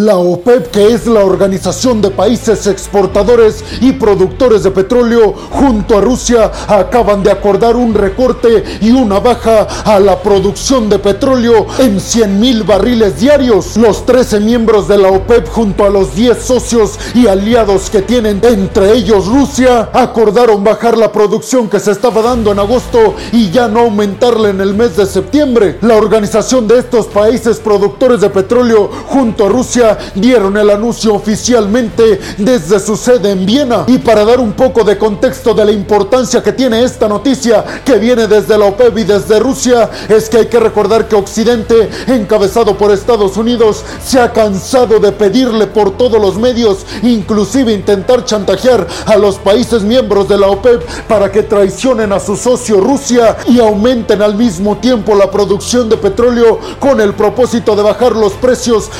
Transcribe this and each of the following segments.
La OPEP, que es la Organización de Países Exportadores y Productores de Petróleo, junto a Rusia, acaban de acordar un recorte y una baja a la producción de petróleo en 100 mil barriles diarios. Los 13 miembros de la OPEP, junto a los 10 socios y aliados que tienen, entre ellos Rusia, acordaron bajar la producción que se estaba dando en agosto y ya no aumentarla en el mes de septiembre. La organización de estos países productores de petróleo, junto a Rusia, dieron el anuncio oficialmente desde su sede en Viena. Y para dar un poco de contexto de la importancia que tiene esta noticia que viene desde la OPEP y desde Rusia, es que hay que recordar que Occidente, encabezado por Estados Unidos, se ha cansado de pedirle por todos los medios, inclusive intentar chantajear a los países miembros de la OPEP para que traicionen a su socio Rusia y aumenten al mismo tiempo la producción de petróleo con el propósito de bajar los precios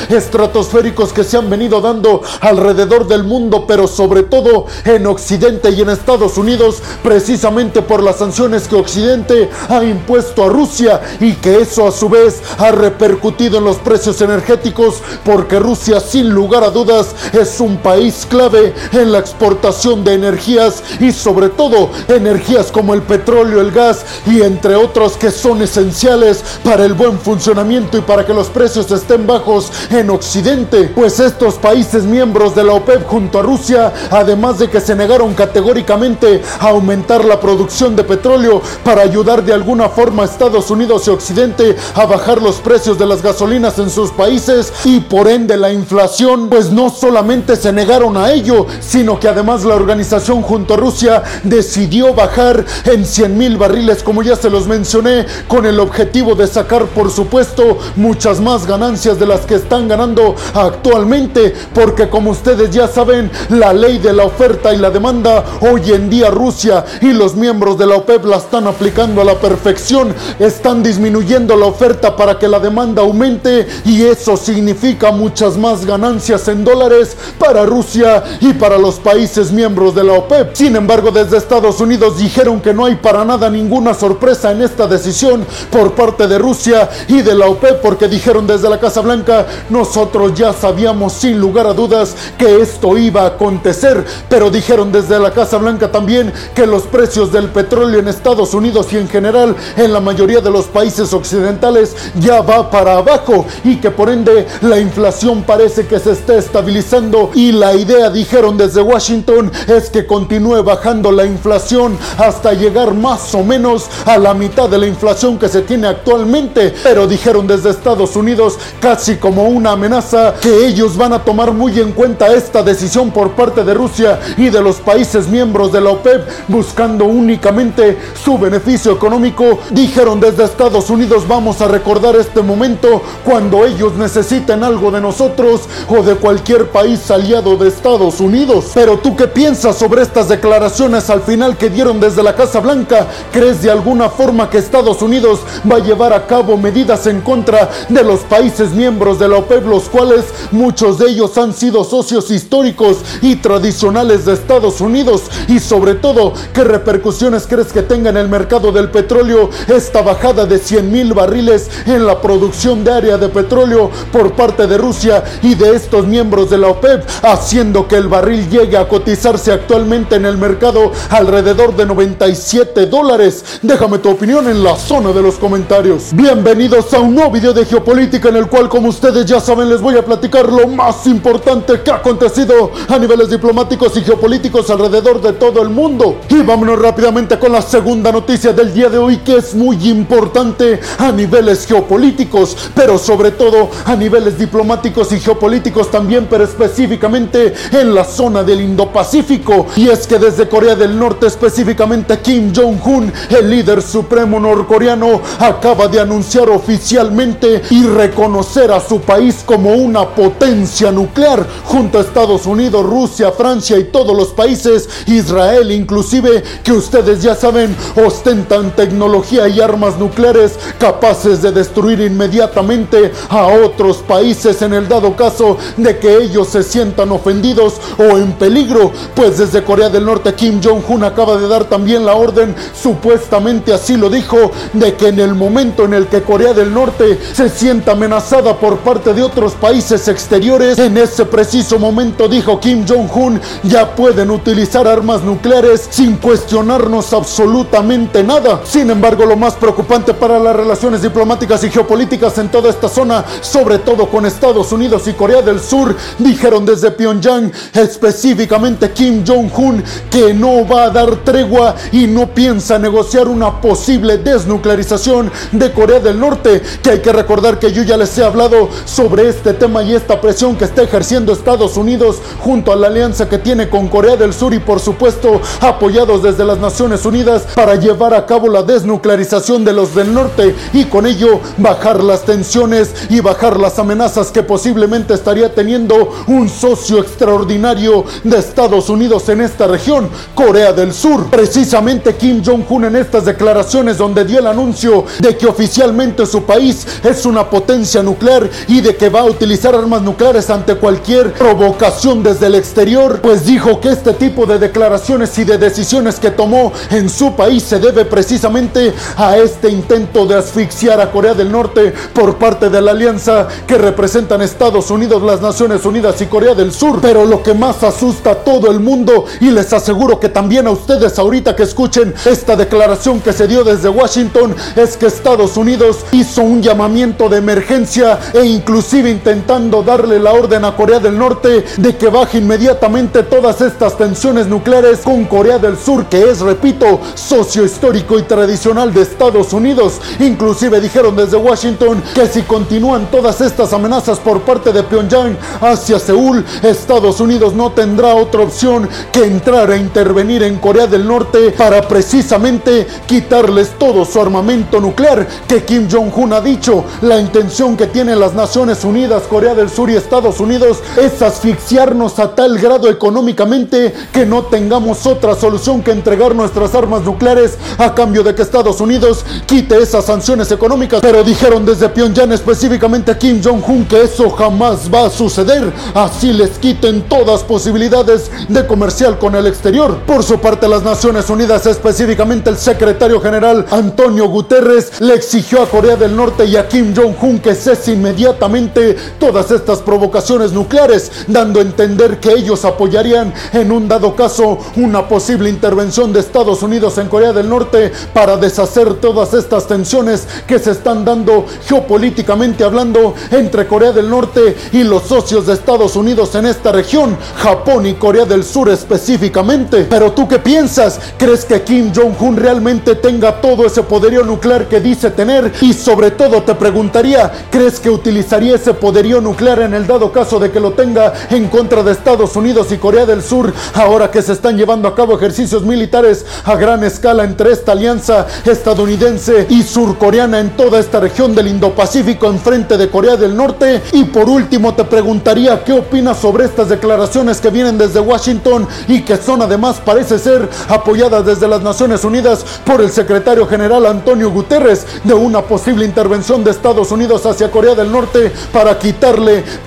que se han venido dando alrededor del mundo, pero sobre todo en Occidente y en Estados Unidos, precisamente por las sanciones que Occidente ha impuesto a Rusia y que eso a su vez ha repercutido en los precios energéticos, porque Rusia sin lugar a dudas es un país clave en la exportación de energías y sobre todo energías como el petróleo, el gas y entre otros que son esenciales para el buen funcionamiento y para que los precios estén bajos en Occidente pues estos países miembros de la OPEP junto a Rusia, además de que se negaron categóricamente a aumentar la producción de petróleo para ayudar de alguna forma a Estados Unidos y Occidente a bajar los precios de las gasolinas en sus países y por ende la inflación, pues no solamente se negaron a ello, sino que además la organización junto a Rusia decidió bajar en 100 mil barriles, como ya se los mencioné, con el objetivo de sacar, por supuesto, muchas más ganancias de las que están ganando actualmente, porque como ustedes ya saben, la ley de la oferta y la demanda, hoy en día Rusia y los miembros de la OPEP la están aplicando a la perfección, están disminuyendo la oferta para que la demanda aumente y eso significa muchas más ganancias en dólares para Rusia y para los países miembros de la OPEP. Sin embargo, desde Estados Unidos dijeron que no hay para nada ninguna sorpresa en esta decisión por parte de Rusia y de la OPEP porque dijeron desde la Casa Blanca, nosotros ya sabíamos sin lugar a dudas que esto iba a acontecer, pero dijeron desde la Casa Blanca también que los precios del petróleo en Estados Unidos y en general en la mayoría de los países occidentales ya va para abajo y que por ende la inflación parece que se está estabilizando. Y la idea dijeron desde Washington es que continúe bajando la inflación hasta llegar más o menos a la mitad de la inflación que se tiene actualmente, pero dijeron desde Estados Unidos casi como una amenaza que ellos van a tomar muy en cuenta esta decisión por parte de Rusia y de los países miembros de la OPEP buscando únicamente su beneficio económico. Dijeron desde Estados Unidos vamos a recordar este momento cuando ellos necesiten algo de nosotros o de cualquier país aliado de Estados Unidos. Pero tú qué piensas sobre estas declaraciones al final que dieron desde la Casa Blanca? ¿Crees de alguna forma que Estados Unidos va a llevar a cabo medidas en contra de los países miembros de la OPEP, los cuales muchos de ellos han sido socios históricos y tradicionales de Estados Unidos y sobre todo, ¿qué repercusiones crees que tenga en el mercado del petróleo esta bajada de 100 mil barriles en la producción diaria de petróleo por parte de Rusia y de estos miembros de la OPEP, haciendo que el barril llegue a cotizarse actualmente en el mercado alrededor de 97 dólares? Déjame tu opinión en la zona de los comentarios. Bienvenidos a un nuevo video de geopolítica en el cual, como ustedes ya saben, les voy a platicar lo más importante que ha acontecido a niveles diplomáticos y geopolíticos alrededor de todo el mundo. Y vámonos rápidamente con la segunda noticia del día de hoy que es muy importante a niveles geopolíticos, pero sobre todo a niveles diplomáticos y geopolíticos también, pero específicamente en la zona del Indo-Pacífico. Y es que desde Corea del Norte, específicamente Kim Jong-un, el líder supremo norcoreano, acaba de anunciar oficialmente y reconocer a su país como una potencia nuclear junto a Estados Unidos, Rusia, Francia y todos los países, Israel inclusive, que ustedes ya saben, ostentan tecnología y armas nucleares capaces de destruir inmediatamente a otros países en el dado caso de que ellos se sientan ofendidos o en peligro, pues desde Corea del Norte Kim Jong-un acaba de dar también la orden, supuestamente así lo dijo, de que en el momento en el que Corea del Norte se sienta amenazada por parte de otros países, exteriores. En ese preciso momento dijo Kim Jong-un, ya pueden utilizar armas nucleares sin cuestionarnos absolutamente nada. Sin embargo, lo más preocupante para las relaciones diplomáticas y geopolíticas en toda esta zona, sobre todo con Estados Unidos y Corea del Sur, dijeron desde Pyongyang, específicamente Kim Jong-un, que no va a dar tregua y no piensa negociar una posible desnuclearización de Corea del Norte, que hay que recordar que yo ya les he hablado sobre este tema y esta presión que está ejerciendo Estados Unidos junto a la alianza que tiene con Corea del Sur y por supuesto apoyados desde las Naciones Unidas para llevar a cabo la desnuclearización de los del norte y con ello bajar las tensiones y bajar las amenazas que posiblemente estaría teniendo un socio extraordinario de Estados Unidos en esta región, Corea del Sur. Precisamente Kim Jong-un en estas declaraciones donde dio el anuncio de que oficialmente su país es una potencia nuclear y de que va a utilizar armas nucleares ante cualquier provocación desde el exterior, pues dijo que este tipo de declaraciones y de decisiones que tomó en su país se debe precisamente a este intento de asfixiar a Corea del Norte por parte de la alianza que representan Estados Unidos, las Naciones Unidas y Corea del Sur. Pero lo que más asusta a todo el mundo y les aseguro que también a ustedes ahorita que escuchen esta declaración que se dio desde Washington es que Estados Unidos hizo un llamamiento de emergencia e inclusive darle la orden a Corea del Norte de que baje inmediatamente todas estas tensiones nucleares con Corea del Sur, que es, repito, socio histórico y tradicional de Estados Unidos. Inclusive dijeron desde Washington que si continúan todas estas amenazas por parte de Pyongyang hacia Seúl, Estados Unidos no tendrá otra opción que entrar a intervenir en Corea del Norte para precisamente quitarles todo su armamento nuclear que Kim Jong-un ha dicho. La intención que tienen las Naciones Unidas, Corea del Sur y Estados Unidos es asfixiarnos a tal grado económicamente que no tengamos otra solución que entregar nuestras armas nucleares a cambio de que Estados Unidos quite esas sanciones económicas. Pero dijeron desde Pyongyang específicamente a Kim Jong-un que eso jamás va a suceder. Así les quiten todas posibilidades de comercial con el exterior. Por su parte, las Naciones Unidas, específicamente el secretario general Antonio Guterres, le exigió a Corea del Norte y a Kim Jong-un que cese inmediatamente todas estas provocaciones nucleares, dando a entender que ellos apoyarían en un dado caso una posible intervención de Estados Unidos en Corea del Norte para deshacer todas estas tensiones que se están dando geopolíticamente hablando entre Corea del Norte y los socios de Estados Unidos en esta región, Japón y Corea del Sur específicamente. Pero tú qué piensas? ¿Crees que Kim Jong-un realmente tenga todo ese poderío nuclear que dice tener? Y sobre todo te preguntaría, ¿crees que utilizaría ese poderío nuclear en el dado caso de que lo tenga en contra de Estados Unidos y Corea del Sur ahora que se están llevando a cabo ejercicios militares a gran escala entre esta alianza estadounidense y surcoreana en toda esta región del Indo-Pacífico en frente de Corea del Norte? Y por último te preguntaría qué opinas sobre estas declaraciones que vienen desde Washington y que son además parece ser apoyadas desde las Naciones Unidas por el secretario general Antonio Guterres de una posible intervención de Estados Unidos hacia Corea del Norte para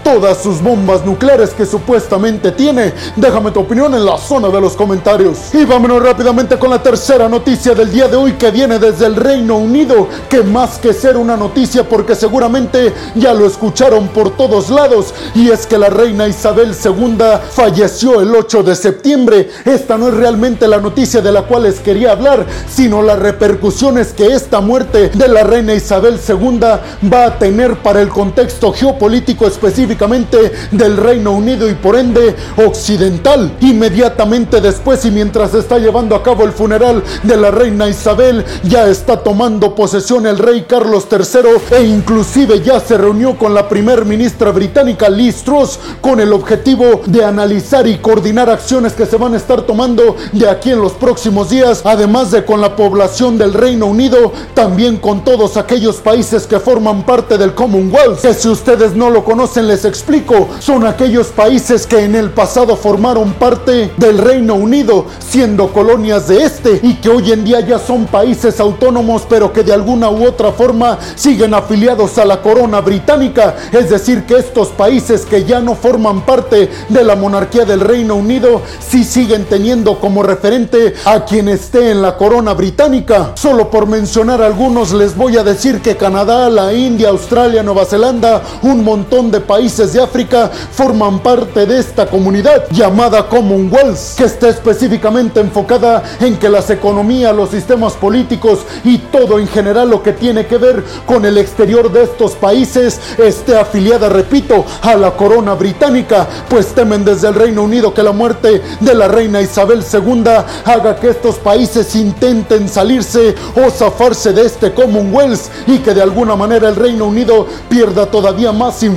todas sus bombas nucleares que supuestamente tiene. Déjame tu opinión en la zona de los comentarios. Y vámonos rápidamente con la tercera noticia del día de hoy que viene desde el Reino Unido, que más que ser una noticia porque seguramente ya lo escucharon por todos lados, y es que la reina Isabel II falleció el 8 de septiembre. Esta no es realmente la noticia de la cual les quería hablar, sino las repercusiones que esta muerte de la reina Isabel II va a tener para el contexto geopolítico específicamente del Reino Unido y por ende occidental. Inmediatamente después y mientras se está llevando a cabo el funeral de la reina Isabel, ya está tomando posesión el rey Carlos III e inclusive ya se reunió con la primer ministra británica Liz Truss con el objetivo de analizar y coordinar acciones que se van a estar tomando de aquí en los próximos días, además de con la población del Reino Unido, también con todos aquellos países que forman parte del Commonwealth, que si ustedes no lo conocen les explico, son aquellos países que en el pasado formaron parte del Reino Unido, siendo colonias de este y que hoy en día ya son países autónomos, pero que de alguna u otra forma siguen afiliados a la corona británica, es decir, que estos países que ya no forman parte de la monarquía del Reino Unido, sí siguen teniendo como referente a quien esté en la corona británica. Solo por mencionar algunos les voy a decir que Canadá, la India, Australia, Nueva Zelanda, un montón montón de países de África forman parte de esta comunidad llamada Commonwealth, que está específicamente enfocada en que las economías, los sistemas políticos y todo en general lo que tiene que ver con el exterior de estos países esté afiliada, repito, a la corona británica, pues temen desde el Reino Unido que la muerte de la reina Isabel II haga que estos países intenten salirse o zafarse de este Commonwealth y que de alguna manera el Reino Unido pierda todavía más influencia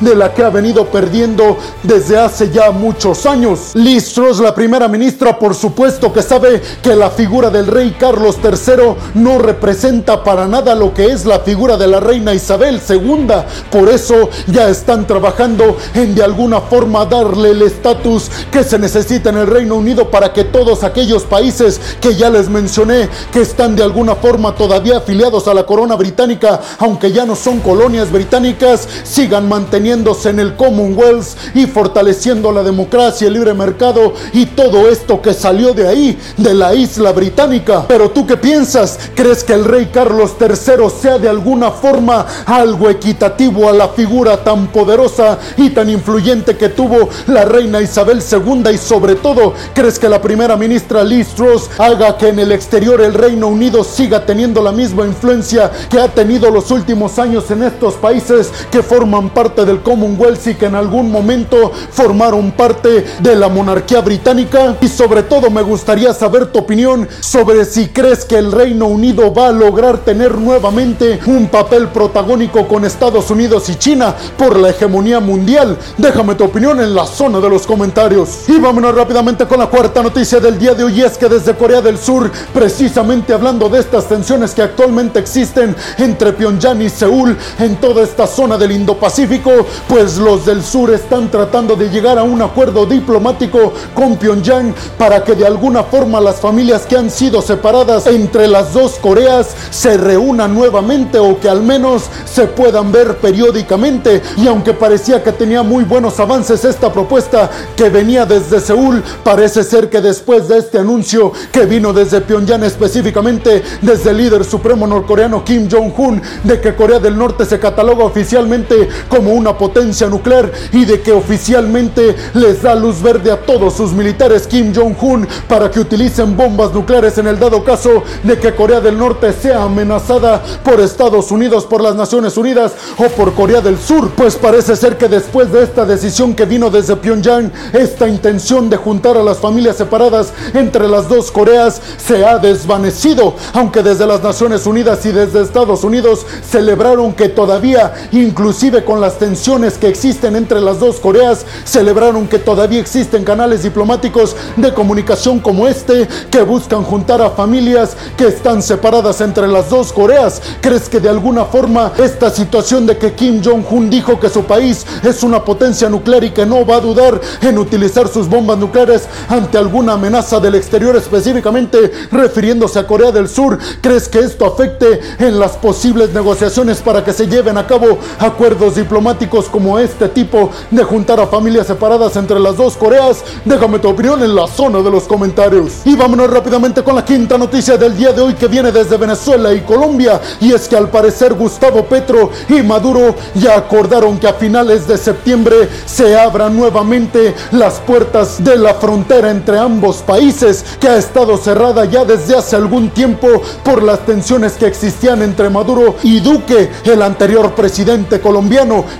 de la que ha venido perdiendo desde hace ya muchos años. Liz Truss, la primera ministra, por supuesto que sabe que la figura del rey Carlos III no representa para nada lo que es la figura de la reina Isabel II. Por eso ya están trabajando en de alguna forma darle el estatus que se necesita en el Reino Unido para que todos aquellos países que ya les mencioné que están de alguna forma todavía afiliados a la corona británica, aunque ya no son colonias británicas, sigan manteniéndose en el Commonwealth y fortaleciendo la democracia, el libre mercado y todo esto que salió de ahí, de la isla británica. Pero tú qué piensas? ¿Crees que el rey Carlos III sea de alguna forma algo equitativo a la figura tan poderosa y tan influyente que tuvo la reina Isabel II y sobre todo, ¿crees que la primera ministra Liz Truss haga que en el exterior el Reino Unido siga teniendo la misma influencia que ha tenido los últimos años en estos países que forman parte del Commonwealth y que en algún momento formaron parte de la monarquía británica? Y sobre todo me gustaría saber tu opinión sobre si crees que el Reino Unido va a lograr tener nuevamente un papel protagónico con Estados Unidos y China por la hegemonía mundial. Déjame tu opinión en la zona de los comentarios. Y vámonos rápidamente con la cuarta noticia del día de hoy es que desde Corea del Sur, precisamente hablando de estas tensiones que actualmente existen entre Pyongyang y Seúl en toda esta zona del Indo-Pacífico, pues los del sur están tratando de llegar a un acuerdo diplomático con Pyongyang para que de alguna forma las familias que han sido separadas entre las dos Coreas se reúnan nuevamente o que al menos se puedan ver periódicamente. Y aunque parecía que tenía muy buenos avances esta propuesta que venía desde Seúl, parece ser que después de este anuncio que vino desde Pyongyang específicamente desde el líder supremo norcoreano Kim Jong-un de que Corea del Norte se cataloga oficialmente como una potencia nuclear y de que oficialmente les da luz verde a todos sus militares Kim Jong-un para que utilicen bombas nucleares en el dado caso de que Corea del Norte sea amenazada por Estados Unidos, por las Naciones Unidas o por Corea del Sur. Pues parece ser que después de esta decisión que vino desde Pyongyang, esta intención de juntar a las familias separadas entre las dos Coreas se ha desvanecido, aunque desde las Naciones Unidas y desde Estados Unidos celebraron que todavía, inclusive con las tensiones que existen entre las dos Coreas, celebraron que todavía existen canales diplomáticos de comunicación como este que buscan juntar a familias que están separadas entre las dos Coreas. ¿Crees que de alguna forma esta situación de que Kim Jong-un dijo que su país es una potencia nuclear y que no va a dudar en utilizar sus bombas nucleares ante alguna amenaza del exterior, específicamente refiriéndose a Corea del Sur, ¿crees que esto afecte en las posibles negociaciones para que se lleven a cabo acuerdos diplomáticos como este tipo de juntar a familias separadas entre las dos Coreas? Déjame tu opinión en la zona de los comentarios. Y vámonos rápidamente con la quinta noticia del día de hoy que viene desde Venezuela y Colombia. Y es que al parecer Gustavo Petro y Maduro ya acordaron que a finales de septiembre se abran nuevamente las puertas de la frontera entre ambos países que ha estado cerrada ya desde hace algún tiempo por las tensiones que existían entre Maduro y Duque, el anterior presidente colombiano,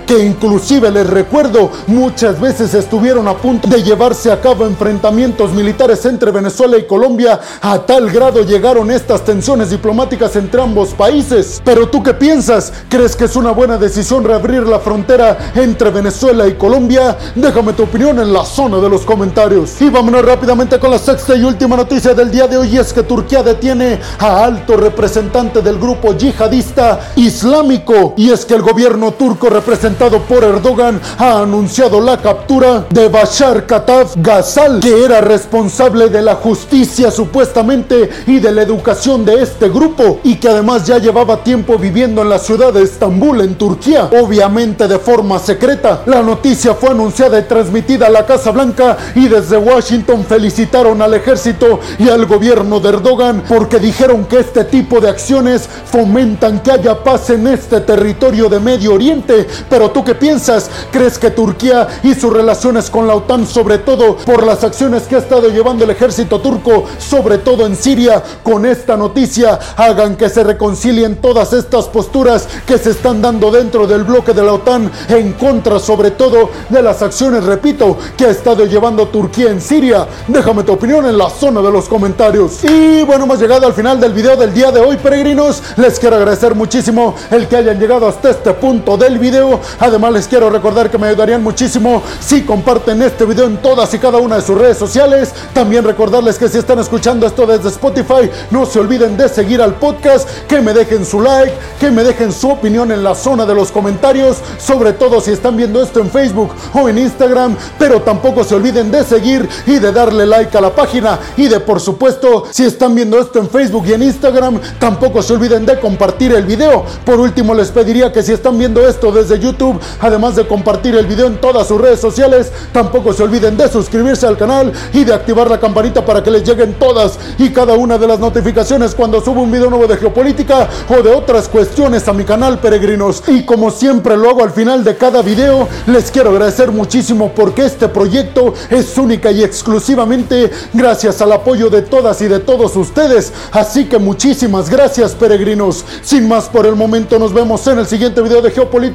que inclusive les recuerdo muchas veces estuvieron a punto de llevarse a cabo enfrentamientos militares entre Venezuela y Colombia, a tal grado llegaron estas tensiones diplomáticas entre ambos países. Pero tú qué piensas? ¿Crees que es una buena decisión reabrir la frontera entre Venezuela y Colombia? Déjame tu opinión en la zona de los comentarios. Y vámonos rápidamente con la sexta y última noticia del día de hoy es que Turquía detiene a alto representante del grupo yihadista islámico. Y es que el gobierno turco representado por Erdogan ha anunciado la captura de Bashar Kataf Ghazal, que era responsable de la justicia supuestamente y de la educación de este grupo y que además ya llevaba tiempo viviendo en la ciudad de Estambul, en Turquía, obviamente de forma secreta. La noticia fue anunciada y transmitida a la Casa Blanca y desde Washington felicitaron al ejército y al gobierno de Erdogan porque dijeron que este tipo de acciones fomentan que haya paz en este territorio de Medio Oriente Pero tú qué piensas? ¿Crees que Turquía y sus relaciones con la OTAN, sobre todo por las acciones que ha estado llevando el ejército turco, sobre todo en Siria, con esta noticia, hagan que se reconcilien todas estas posturas que se están dando dentro del bloque de la OTAN en contra, sobre todo, de las acciones, repito, que ha estado llevando Turquía en Siria? Déjame tu opinión en la zona de los comentarios. Y bueno, hemos llegado al final del video del día de hoy, peregrinos. Les quiero agradecer muchísimo el que hayan llegado hasta este punto del video. Además, les quiero recordar que me ayudarían muchísimo si comparten este video en todas y cada una de sus redes sociales. También recordarles que si están escuchando esto desde Spotify, no se olviden de seguir al podcast, que me dejen su like, que me dejen su opinión en la zona de los comentarios, sobre todo si están viendo esto en Facebook o en Instagram, pero tampoco se olviden de seguir y de darle like a la página y de por supuesto si están viendo esto en Facebook y en Instagram, tampoco se olviden de compartir el video. Por último les pediría que si están viendo esto desde YouTube, además de compartir el video en todas sus redes sociales, tampoco se olviden de suscribirse al canal y de activar la campanita para que les lleguen todas y cada una de las notificaciones cuando subo un video nuevo de geopolítica o de otras cuestiones a mi canal peregrinos. Y como siempre lo hago al final de cada video, les quiero agradecer muchísimo porque este proyecto es única y exclusivamente gracias al apoyo de todas y de todos ustedes. Así que muchísimas gracias peregrinos. Sin más por el momento nos vemos en el siguiente video de geopolítica.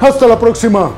Hasta la próxima.